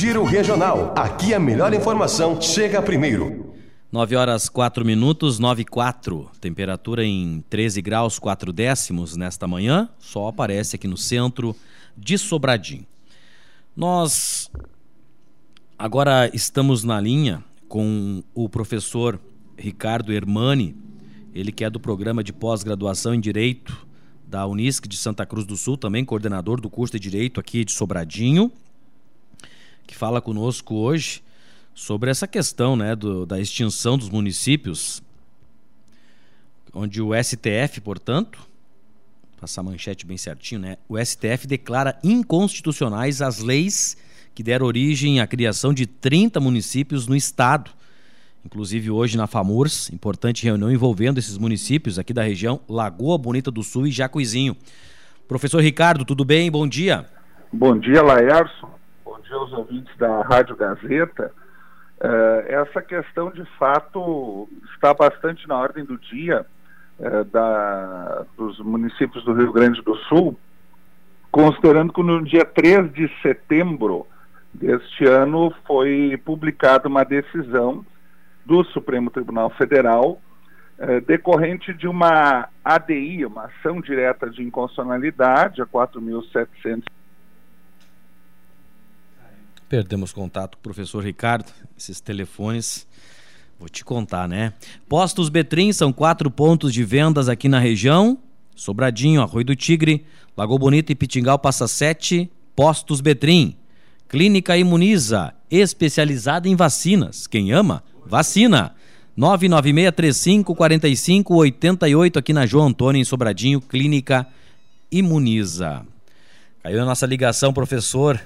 Giro Regional. Aqui a melhor informação chega primeiro. 9 horas 4 minutos, 9 e 4. Temperatura em 13 graus 4 décimos nesta manhã. Sol aparece aqui no centro de Sobradinho. Nós agora estamos na linha com o professor Ricardo Hermani, ele que é do programa de pós-graduação em Direito da Unisc de Santa Cruz do Sul, também coordenador do curso de Direito aqui de Sobradinho que fala conosco hoje sobre essa questão né, do, da extinção dos municípios, onde o STF, portanto, passar a manchete bem certinho, né? O STF declara inconstitucionais as leis que deram origem à criação de 30 municípios no estado. Inclusive hoje na FAMURS, importante reunião envolvendo esses municípios aqui da região Lagoa Bonita do Sul e Jacuizinho. Professor Ricardo, tudo bem? Bom dia. Bom dia, Laércio dia aos ouvintes da Rádio Gazeta. Uh, essa questão, de fato, está bastante na ordem do dia uh, da, dos municípios do Rio Grande do Sul, considerando que no dia 3 de setembro deste ano foi publicada uma decisão do Supremo Tribunal Federal uh, decorrente de uma ADI, uma ação direta de inconstitucionalidade, a 4.700 Perdemos contato com o professor Ricardo, esses telefones. Vou te contar, né? Postos Betrim são quatro pontos de vendas aqui na região. Sobradinho, Arroio do Tigre, Lagoa Bonita e Pitingal passa sete. Postos Betrim. Clínica Imuniza, especializada em vacinas. Quem ama, vacina. 996354588 aqui na João Antônio, em Sobradinho, Clínica Imuniza. Caiu a nossa ligação, professor.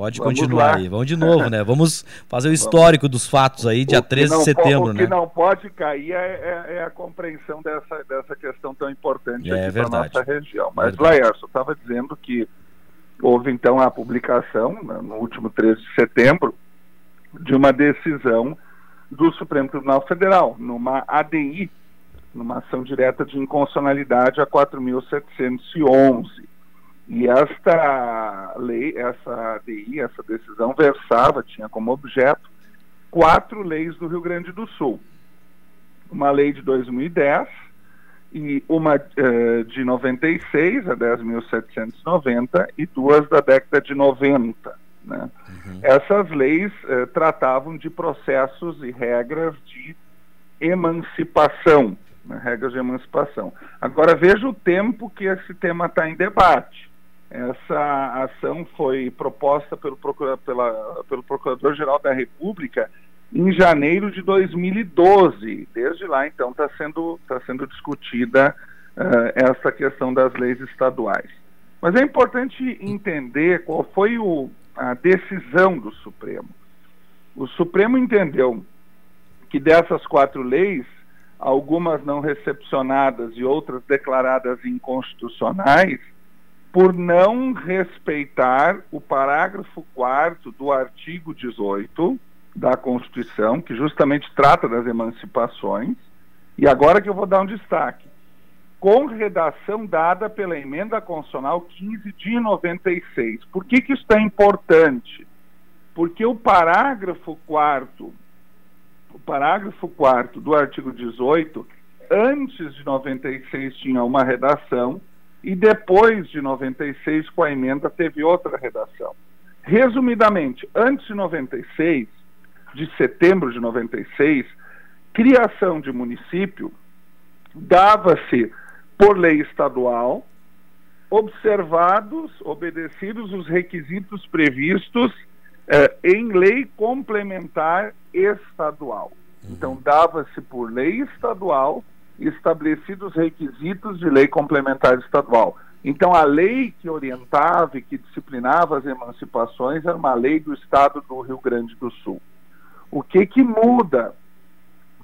Pode Vamos continuar lá. aí. Vamos de novo, né? Vamos fazer o histórico dos fatos aí, dia 13 de setembro, né? O que não pode cair é, é, é, a compreensão dessa, dessa questão tão importante é, aqui para nossa região. Mas, Laércio, estava dizendo que houve então a publicação, né, no último 13 de setembro, de uma decisão do Supremo Tribunal Federal, numa ADI, numa ação direta de inconstitucionalidade a 4.711. E esta lei, essa ADI, essa decisão versava, tinha como objeto quatro leis do Rio Grande do Sul. Uma lei de 2010 e uma uh, de 96, a 10.790, e duas da década de 90. Né? Uhum. Essas leis uh, tratavam de processos e regras de emancipação, né? regras de emancipação. Agora veja o tempo que esse tema está em debate. Essa ação foi proposta pelo, procura, pela, pelo Procurador-Geral da República em janeiro de 2012. Desde lá, então, está sendo, tá sendo discutida uh, essa questão das leis estaduais. Mas é importante entender qual foi o, a decisão do Supremo. O Supremo entendeu que dessas quatro leis, algumas não recepcionadas e outras declaradas inconstitucionais, por não respeitar o parágrafo 4 do artigo 18 da Constituição, que justamente trata das emancipações, e agora que eu vou dar um destaque, com redação dada pela emenda constitucional 15 de 96. Por que, que isso é importante? Porque o parágrafo 4 o parágrafo 4 do artigo 18, antes de 96 tinha uma redação e depois de 96, com a emenda, teve outra redação. Resumidamente, antes de 96, de setembro de 96, criação de município dava-se por lei estadual, observados, obedecidos os requisitos previstos eh, em lei complementar estadual. Então, dava-se por lei estadual estabelecidos requisitos de lei complementar estadual. Então, a lei que orientava e que disciplinava as emancipações era uma lei do Estado do Rio Grande do Sul. O que, que muda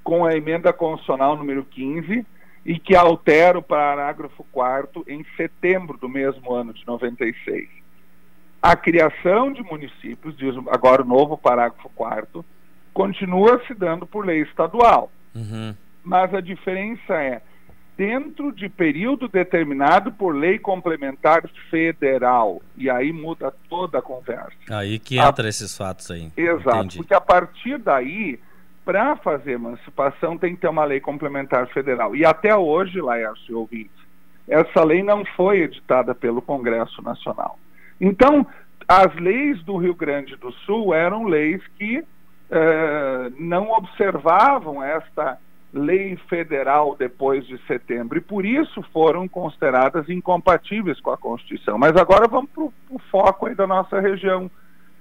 com a emenda constitucional número 15 e que altera o parágrafo 4 em setembro do mesmo ano de 96? A criação de municípios, diz agora o novo parágrafo 4 continua se dando por lei estadual. Uhum mas a diferença é dentro de período determinado por lei complementar federal. E aí muda toda a conversa. Aí que entra a... esses fatos aí. Exato, Entendi. porque a partir daí, para fazer emancipação, tem que ter uma lei complementar federal. E até hoje, Laércio e ouvintes, essa lei não foi editada pelo Congresso Nacional. Então, as leis do Rio Grande do Sul eram leis que eh, não observavam esta lei federal depois de setembro e por isso foram consideradas incompatíveis com a Constituição. Mas agora vamos para o foco aí da nossa região.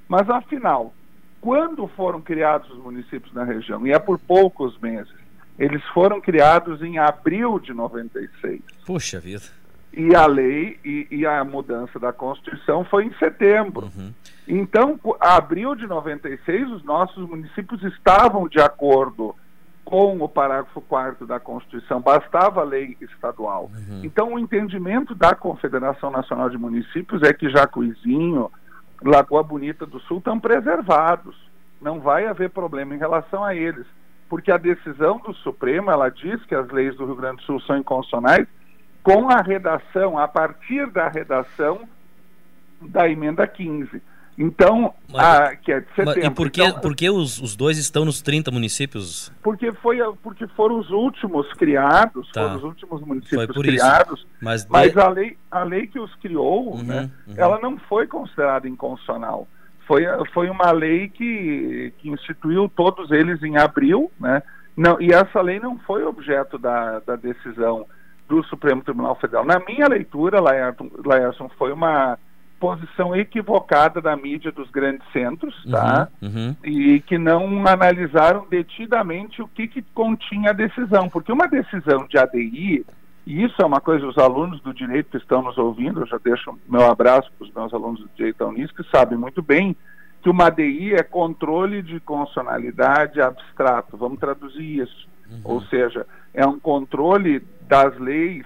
Mas afinal, quando foram criados os municípios na região? E é por poucos meses. Eles foram criados em abril de 96. Puxa vida. E a lei e, e a mudança da Constituição foi em setembro. Uhum. Então, abril de 96, os nossos municípios estavam de acordo com o parágrafo 4 da Constituição, bastava a lei estadual. Uhum. Então, o entendimento da Confederação Nacional de Municípios é que Jacuizinho, Lagoa Bonita do Sul estão preservados. Não vai haver problema em relação a eles porque a decisão do Supremo, ela diz que as leis do Rio Grande do Sul são inconstitucionais com a redação, a partir da redação da emenda 15. Então, mas, a, que é de setembro. Mas, e por que, então, por que os, os dois estão nos 30 municípios? Porque, foi, porque foram os últimos criados, tá. foram os últimos municípios criados, isso. mas, mas de... a, lei, a lei que os criou, uhum, né, uhum. ela não foi considerada inconstitucional foi, foi uma lei que, que instituiu todos eles em abril, né? Não, e essa lei não foi objeto da, da decisão do Supremo Tribunal Federal. Na minha leitura, Laerton, Laerson, foi uma posição equivocada da mídia dos grandes centros, tá? Uhum, uhum. E que não analisaram detidamente o que, que continha a decisão, porque uma decisão de ADI e isso é uma coisa, os alunos do direito que estão nos ouvindo, eu já deixo meu abraço para os meus alunos do direito da Unis, que sabem muito bem que uma DI é controle de constitucionalidade abstrato. Vamos traduzir isso. Uhum. Ou seja, é um controle das leis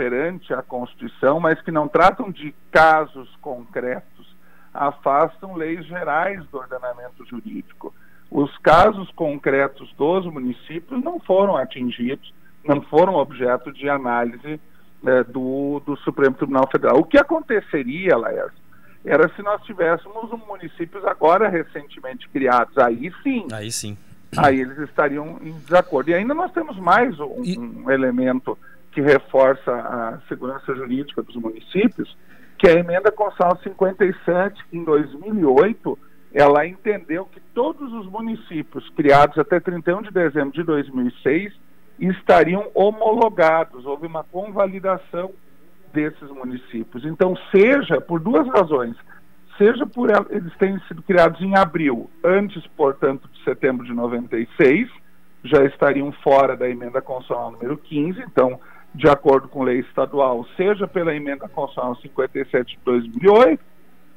perante a Constituição, mas que não tratam de casos concretos, afastam leis gerais do ordenamento jurídico. Os casos concretos dos municípios não foram atingidos não foram objeto de análise né, do, do Supremo Tribunal Federal. O que aconteceria, Laércio, era se nós tivéssemos municípios agora recentemente criados. Aí sim. Aí sim. Aí eles estariam em desacordo. E ainda nós temos mais um, e... um elemento que reforça a segurança jurídica dos municípios, que a emenda constitucional 57, que em 2008 ela entendeu que todos os municípios criados até 31 de dezembro de 2006 estariam homologados, houve uma convalidação desses municípios. Então, seja por duas razões, seja por eles terem sido criados em abril, antes, portanto, de setembro de 96, já estariam fora da emenda constitucional número 15, então, de acordo com lei estadual, seja pela emenda constitucional 57 de 2008,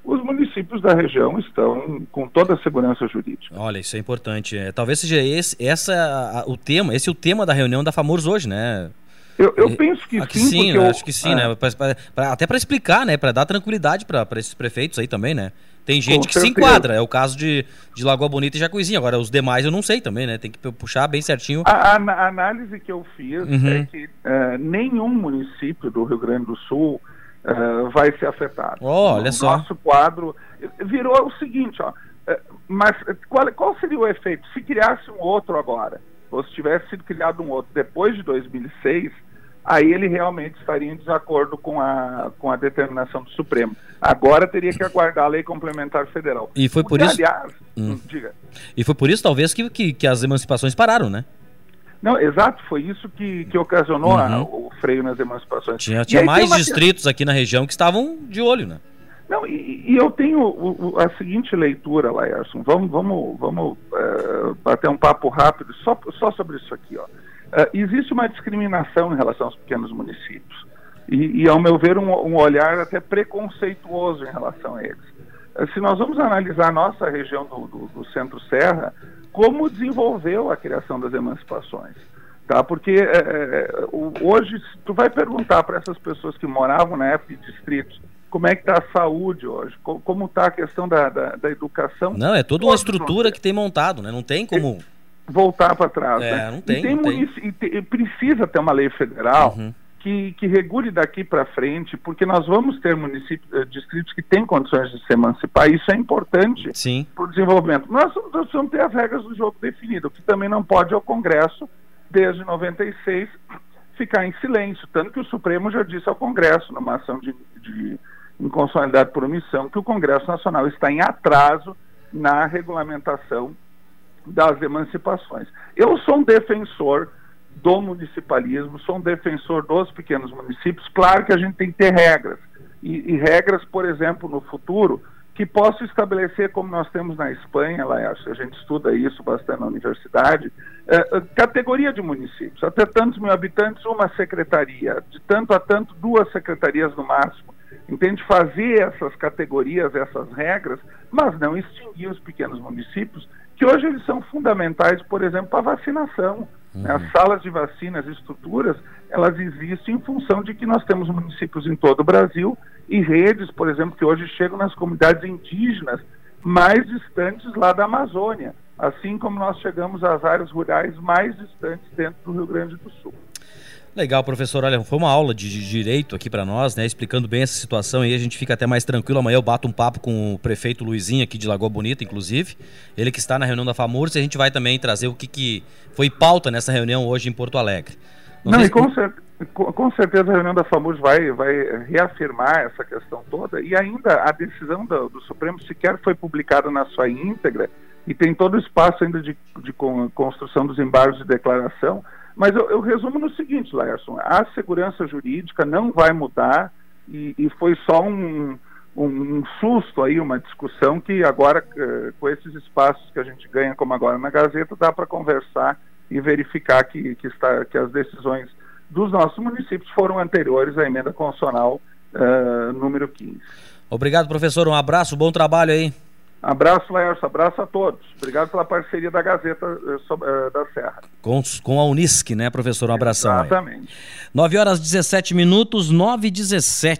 os municípios da região estão com toda a segurança jurídica. Olha, isso é importante. É, talvez seja esse essa, o tema, esse é o tema da reunião da FAMURS hoje, né? Eu, eu penso que, que sim, eu, acho que sim, é. né? Pra, pra, pra, até para explicar, né? Para dar tranquilidade para esses prefeitos aí também, né? Tem gente Com que certeza. se enquadra, é o caso de, de Lagoa Bonita e Jacuizinho. Agora, os demais eu não sei também, né? Tem que puxar bem certinho. A, a, a análise que eu fiz uhum. é que uh, nenhum município do Rio Grande do Sul uh, vai ser afetado. Oh, olha o só. Nosso quadro virou o seguinte, ó, uh, mas qual, qual seria o efeito? Se criasse um outro agora, ou se tivesse sido criado um outro depois de 2006, aí ele realmente estaria em desacordo com a, com a determinação do Supremo. Agora teria que aguardar a lei complementar federal. E foi por isso. Aliás, hum. diga. E foi por isso, talvez, que, que, que as emancipações pararam, né? Não, exato, foi isso que, que ocasionou uhum. a, o freio nas emancipações. Tinha, tinha mais distritos aqui na região que estavam de olho, né? Não, e, e eu tenho o, o, a seguinte leitura, Laércio. Vamos, vamos, vamos uh, bater um papo rápido só, só sobre isso aqui. Ó. Uh, existe uma discriminação em relação aos pequenos municípios. E, e ao meu ver, um, um, olhar até preconceituoso em relação a eles. Uh, se nós vamos analisar a nossa região do, do, do Centro-Serra, como desenvolveu a criação das emancipações. Tá? Porque é, hoje, tu vai perguntar para essas pessoas que moravam na época de distritos, como é que está a saúde hoje, como está a questão da, da, da, educação. Não, é toda uma estrutura que tem montado, né? Não tem como... voltar para trás. É, né? não tem, e, tem não tem. e te- precisa ter uma lei federal Uhum. que, que regule daqui para frente, porque nós vamos ter municípios, eh, distritos que têm condições de se emancipar. Isso é importante para o desenvolvimento. Nós, nós precisamos ter as regras do jogo definidas. O que também não pode é o Congresso, desde 96, ficar em silêncio. Tanto que o Supremo já disse ao Congresso, numa ação de, de inconstitucionalidade por omissão, que o Congresso Nacional está em atraso na regulamentação das emancipações. Eu sou um defensor do municipalismo, sou um defensor dos pequenos municípios. Claro que a gente tem que ter regras. E, e regras, por exemplo, no futuro, que possam estabelecer, como nós temos na Espanha, lá a gente estuda isso bastante na universidade, eh, eh, categoria de municípios. Até tantos mil habitantes, uma secretaria. De tanto a tanto, duas secretarias no máximo. Entende? Fazer essas categorias, essas regras, mas não extinguir os pequenos municípios, que hoje eles são fundamentais, por exemplo, para a vacinação. né? As salas de vacinas, estruturas, elas existem em função de que nós temos municípios em todo o Brasil e redes, por exemplo, que hoje chegam nas comunidades indígenas mais distantes lá da Amazônia, assim como nós chegamos às áreas rurais mais distantes dentro do Rio Grande do Sul. Legal, professor. Olha, foi uma aula de, de direito aqui para nós, né? Explicando bem essa situação aí, a gente fica até mais tranquilo. Amanhã eu bato um papo com o prefeito Luizinho aqui de Lagoa Bonita, inclusive. Ele que está na reunião da FAMURS e a gente vai também trazer o que, que foi pauta nessa reunião hoje em Porto Alegre. Não, sei e com, cer- com- certeza a reunião da FAMURS vai, vai reafirmar essa questão toda e ainda a decisão do, do Supremo sequer foi publicada na sua íntegra e tem todo o espaço ainda de, de con- construção dos embargos de declaração. Mas eu, eu resumo no seguinte, Laerson, a segurança jurídica não vai mudar e, e foi só um, um, susto aí, uma discussão que agora, eh, com esses espaços que a gente ganha, como agora na Gazeta, dá para conversar e verificar que, que, está, que as decisões dos nossos municípios foram anteriores à emenda constitucional eh, número 15. Obrigado, professor. Um abraço, bom trabalho aí. Abraço, Laércio, abraço a todos. Obrigado pela parceria da Gazeta eh, eh, da Serra. Com, com a Unisc, né, professor? Um abração. aí. Exatamente. 9 horas 17 minutos, 9 e 17.